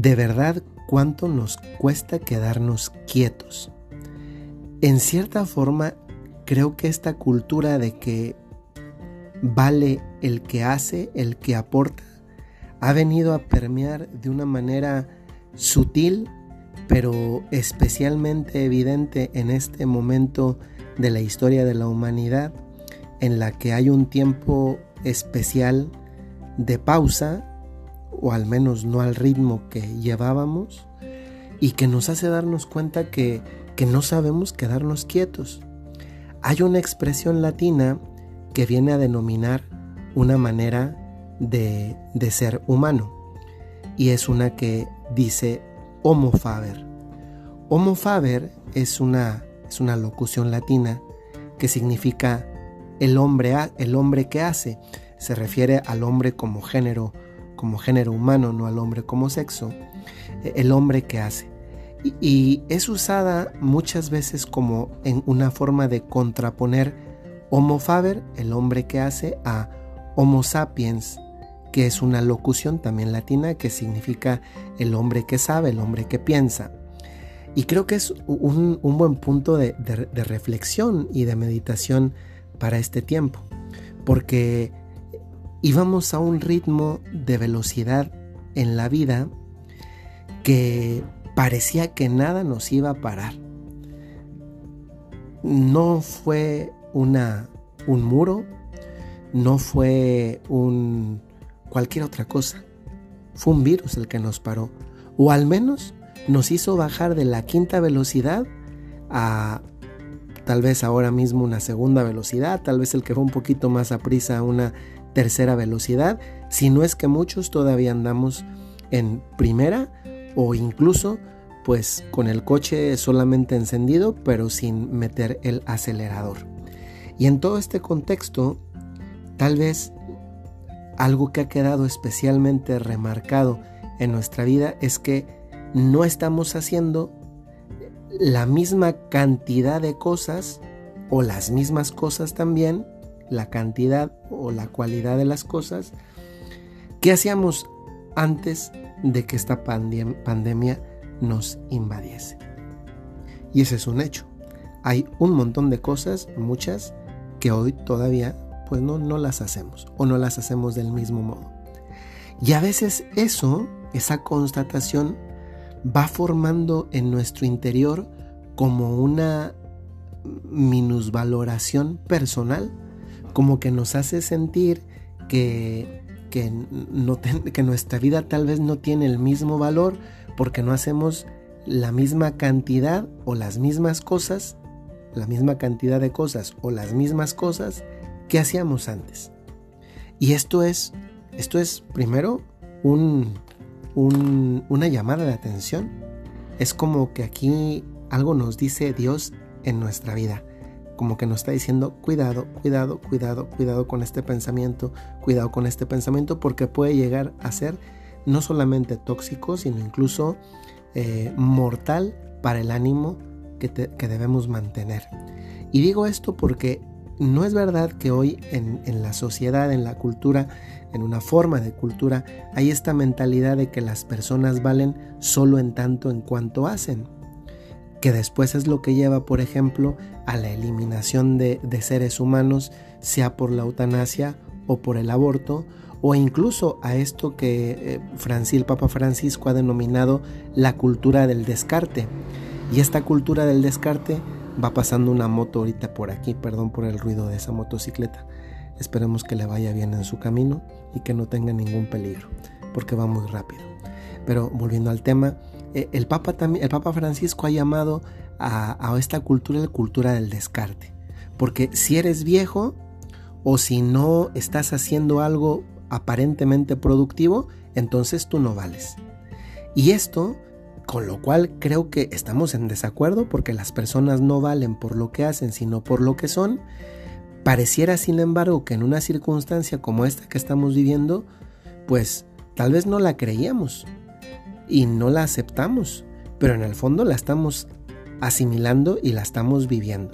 de verdad cuánto nos cuesta quedarnos quietos. En cierta forma, creo que esta cultura de que vale el que hace, el que aporta, ha venido a permear de una manera sutil, pero especialmente evidente en este momento de la historia de la humanidad, en la que hay un tiempo especial de pausa, o al menos no al ritmo que llevábamos, y que nos hace darnos cuenta que, que no sabemos quedarnos quietos. Hay una expresión latina que viene a denominar una manera de, de ser humano, y es una que dice homo faber. Homo faber es una, es una locución latina que significa el hombre, el hombre que hace. Se refiere al hombre como género, como género humano, no al hombre como sexo. E, el hombre que hace. Y es usada muchas veces como en una forma de contraponer Homo faber, el hombre que hace, a Homo sapiens, que es una locución también latina que significa el hombre que sabe, el hombre que piensa. Y creo que es un, buen punto de, reflexión y de meditación para este tiempo, porque íbamos a un ritmo de velocidad en la vida que parecía que nada nos iba a parar. No fue una, un muro, no fue un, cualquier otra cosa. Fue un virus el que nos paró, o al menos nos hizo bajar de la quinta velocidad a tal vez ahora mismo una segunda velocidad, tal vez el que fue un poquito más a prisa una tercera velocidad, si no es que muchos todavía andamos en primera o incluso pues con el coche solamente encendido pero sin meter el acelerador. Y en todo este contexto, tal vez algo que ha quedado especialmente remarcado en nuestra vida es que no estamos haciendo la misma cantidad de cosas o las mismas cosas también, la cantidad o la cualidad de las cosas que hacíamos antes de que esta pandemia nos invadiese. Y ese es un hecho. Hay un montón de cosas, muchas, que hoy todavía pues no, no las hacemos o no las hacemos del mismo modo. Y a veces eso, esa constatación, va formando en nuestro interior como una minusvaloración personal, como que nos hace sentir que, que, no que nuestra vida tal vez no tiene el mismo valor porque no hacemos la misma cantidad o las mismas cosas, la misma cantidad de cosas o las mismas cosas que hacíamos antes. Y esto es, esto es primero un, una llamada de atención. Es como que aquí algo nos dice Dios en nuestra vida. Como que nos está diciendo, cuidado, cuidado, cuidado, cuidado con este pensamiento, cuidado con este pensamiento, porque puede llegar a ser no solamente tóxico, sino incluso eh, mortal para el ánimo que, que debemos mantener. Y digo esto porque no es verdad que hoy en, la sociedad, en la cultura, en una forma de cultura, hay esta mentalidad de que las personas valen solo en tanto en cuanto hacen, que después es lo que lleva, por ejemplo, a la eliminación de, seres humanos, sea por la eutanasia o por el aborto, o incluso a esto que eh, el Papa Francisco ha denominado la cultura del descarte. Y esta cultura del descarte Va pasando una moto ahorita por aquí, perdón por el ruido de esa motocicleta. Esperemos que le vaya bien en su camino y que no tenga ningún peligro, porque va muy rápido. Pero volviendo al tema, eh, el Papa también, el Papa Francisco ha llamado a, a esta cultura la cultura del descarte, porque si eres viejo o si no estás haciendo algo aparentemente productivo, entonces tú no vales. Y esto con lo cual creo que estamos en desacuerdo porque las personas no valen por lo que hacen, sino por lo que son. Pareciera, sin embargo, que en una circunstancia como esta que estamos viviendo, pues tal vez no la creíamos y no la aceptamos, pero en el fondo la estamos asimilando y la estamos viviendo.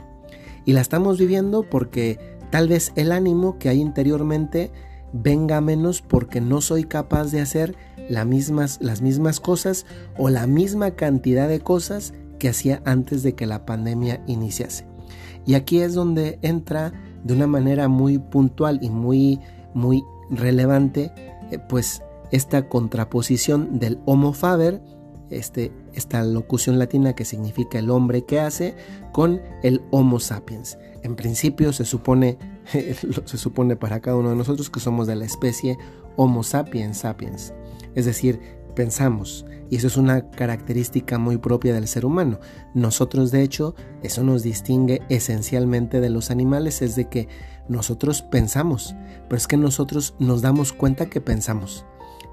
Y la estamos viviendo porque tal vez el ánimo que hay interiormente venga menos porque no soy capaz de hacer las mismas cosas o la misma cantidad de cosas que hacía antes de que la pandemia iniciase. Y aquí es donde entra de una manera muy puntual y muy, muy relevante, eh, pues esta contraposición del homo faber, este, esta locución latina que significa el hombre que hace, con el homo sapiens. En principio se supone, se supone para cada uno de nosotros que somos de la especie homo sapiens sapiens. Es decir, pensamos, y eso es una característica muy propia del ser humano. Nosotros, de hecho, eso nos distingue esencialmente de los animales, es de que nosotros pensamos, pero es que nosotros nos damos cuenta que pensamos.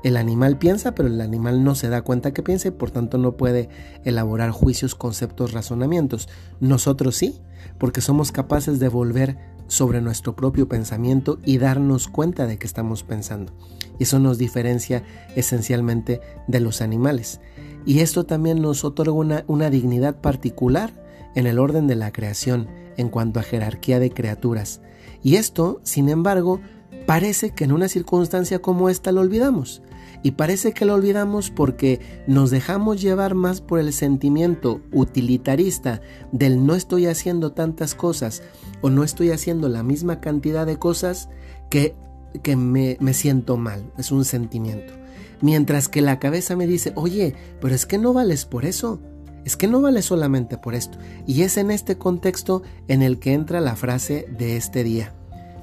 El animal piensa, pero el animal no se da cuenta que piensa y por tanto no puede elaborar juicios, conceptos, razonamientos. Nosotros sí, porque somos capaces de volver sobre nuestro propio pensamiento y darnos cuenta de que estamos pensando. Y eso nos diferencia esencialmente de los animales. Y esto también nos otorga una, una dignidad particular en el orden de la creación en cuanto a jerarquía de criaturas. Y esto, sin embargo, parece que en una circunstancia como esta lo olvidamos. Y parece que lo olvidamos porque nos dejamos llevar más por el sentimiento utilitarista del no estoy haciendo tantas cosas o no estoy haciendo la misma cantidad de cosas que, que me, me siento mal. Es un sentimiento. Mientras que la cabeza me dice, oye, pero es que no vales por eso. Es que no vale solamente por esto. Y es en este contexto en el que entra la frase de este día.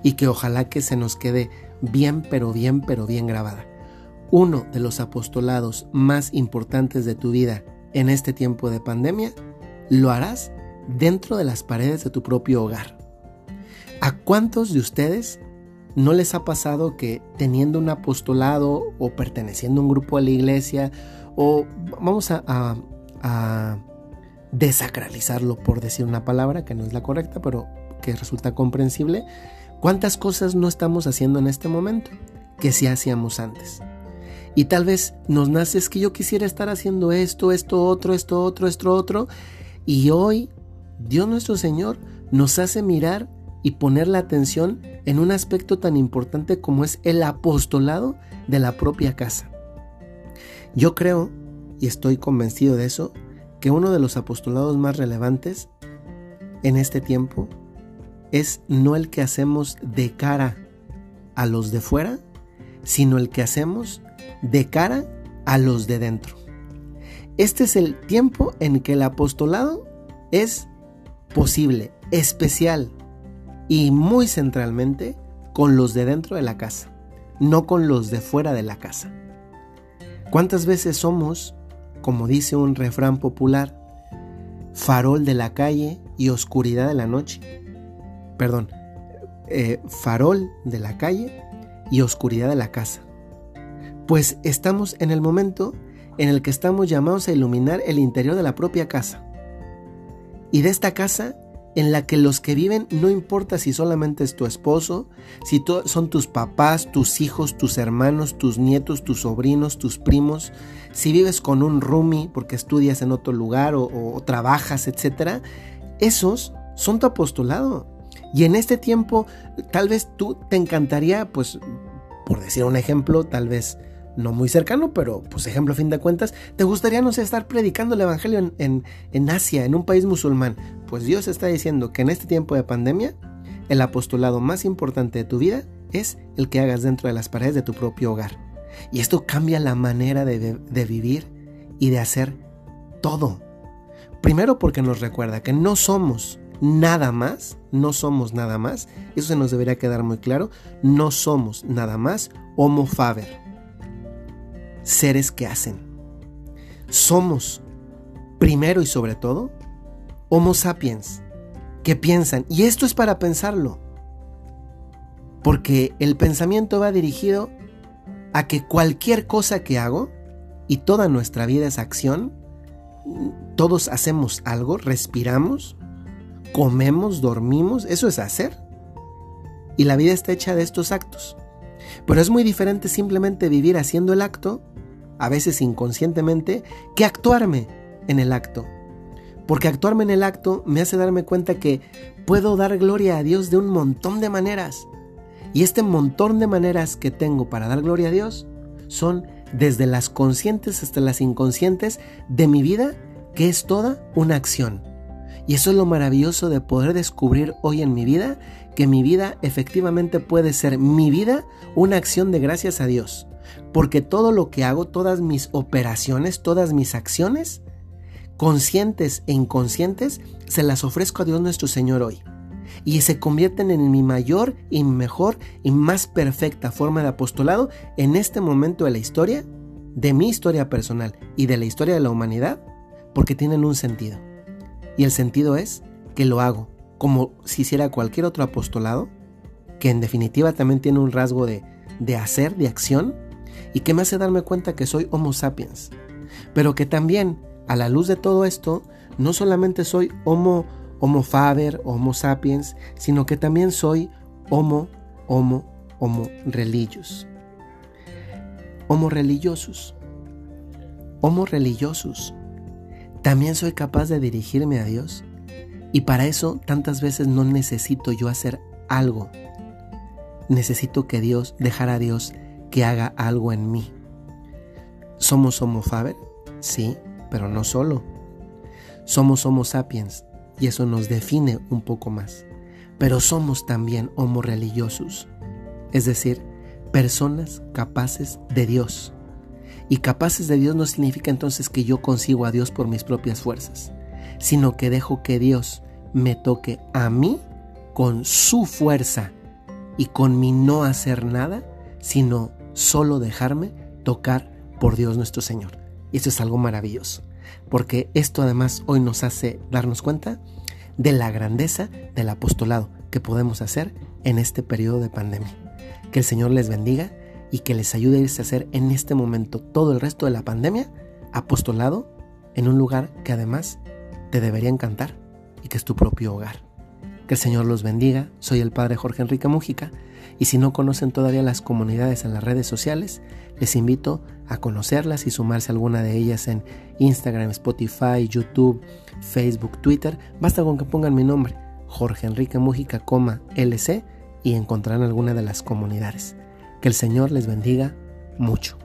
Y que ojalá que se nos quede bien, pero bien, pero bien grabada uno de los apostolados más importantes de tu vida en este tiempo de pandemia, lo harás dentro de las paredes de tu propio hogar. ¿A cuántos de ustedes no les ha pasado que teniendo un apostolado o perteneciendo a un grupo de la iglesia o vamos a, a desacralizarlo por decir una palabra que no es la correcta pero que resulta comprensible, cuántas cosas no estamos haciendo en este momento que sí hacíamos antes? Y tal vez nos nace es que yo quisiera estar haciendo esto, esto, otro, esto, otro, esto, otro. Y hoy Dios nuestro Señor nos hace mirar y poner la atención en un aspecto tan importante como es el apostolado de la propia casa. Yo creo, y estoy convencido de eso, que uno de los apostolados más relevantes en este tiempo es no el que hacemos de cara a los de fuera, sino el que hacemos de cara a los de dentro. Este es el tiempo en que el apostolado es posible, especial y muy centralmente con los de dentro de la casa, no con los de fuera de la casa. ¿Cuántas veces somos, como dice un refrán popular, farol de la calle y oscuridad de la noche? Perdón, eh, farol de la calle y oscuridad de la casa. Pues estamos en el momento en el que estamos llamados a iluminar el interior de la propia casa. Y de esta casa en la que los que viven no importa si solamente es tu esposo, si son tus papás, tus hijos, tus hermanos, tus nietos, tus sobrinos, tus primos, si vives con un roomie porque estudias en otro lugar o, o trabajas, etc. Esos son tu apostolado. Y en este tiempo tal vez tú te encantaría, pues, por decir un ejemplo, tal vez no muy cercano, pero pues ejemplo a fin de cuentas, ¿te gustaría, no sé, estar predicando el Evangelio en, en, Asia, en un país musulmán? Pues Dios está diciendo que en este tiempo de pandemia, el apostolado más importante de tu vida es el que hagas dentro de las paredes de tu propio hogar. Y esto cambia la manera de, de vivir y de hacer todo. Primero porque nos recuerda que no somos nada más, no somos nada más, eso se nos debería quedar muy claro, no somos nada más homo faber seres que hacen. Somos, primero y sobre todo, Homo sapiens, que piensan. Y esto es para pensarlo. Porque el pensamiento va dirigido a que cualquier cosa que hago, y toda nuestra vida es acción, todos hacemos algo, respiramos, comemos, dormimos, eso es hacer. Y la vida está hecha de estos actos. Pero es muy diferente simplemente vivir haciendo el acto a veces inconscientemente, que actuarme en el acto. Porque actuarme en el acto me hace darme cuenta que puedo dar gloria a Dios de un montón de maneras. Y este montón de maneras que tengo para dar gloria a Dios son desde las conscientes hasta las inconscientes de mi vida, que es toda una acción. Y eso es lo maravilloso de poder descubrir hoy en mi vida, que mi vida efectivamente puede ser mi vida una acción de gracias a Dios. Porque todo lo que hago, todas mis operaciones, todas mis acciones, conscientes e inconscientes, se las ofrezco a Dios nuestro Señor hoy y se convierten en mi mayor y mejor y más perfecta forma de apostolado en este momento de la historia, de mi historia personal y de la historia de la humanidad, porque tienen un sentido. Y el sentido es que lo hago como si hiciera cualquier otro apostolado, que en definitiva también tiene un rasgo de, de hacer, de acción, y que me hace darme cuenta que soy Homo sapiens, pero que también, a la luz de todo esto, no solamente soy Homo Homo faber, Homo sapiens, sino que también soy Homo, Homo, Homo religious. Homo religiosus. Homo religiosus. También soy capaz de dirigirme a Dios. Y para eso tantas veces no necesito yo hacer algo. Necesito que Dios, dejar a Dios que haga algo en mí. ¿Somos Homo faber? Sí, pero no solo. Somos Homo sapiens, y eso nos define un poco más. Pero somos también homo religiosos, es decir, personas capaces de Dios. Y capaces de Dios no significa entonces que yo consigo a Dios por mis propias fuerzas, sino que dejo que Dios me toque a mí con su fuerza y con mi no hacer nada, sino solo dejarme tocar por Dios nuestro Señor. Y eso es algo maravilloso porque esto además hoy nos hace darnos cuenta de la grandeza del apostolado que podemos hacer en este periodo de pandemia. Que el Señor les bendiga y que les ayude a irse a hacer en este momento todo el resto de la pandemia apostolado en un lugar que además te debería encantar y que es tu propio hogar. Que el Señor los bendiga. Soy el Padre Jorge Enrique Mújica y si no conocen todavía las comunidades en las redes sociales, les invito a conocerlas y sumarse a alguna de ellas en Instagram, Spotify, YouTube, Facebook, Twitter. Basta con que pongan mi nombre, Jorge Enrique Mújica, LC, y encontrarán alguna de las comunidades. Que el Señor les bendiga mucho.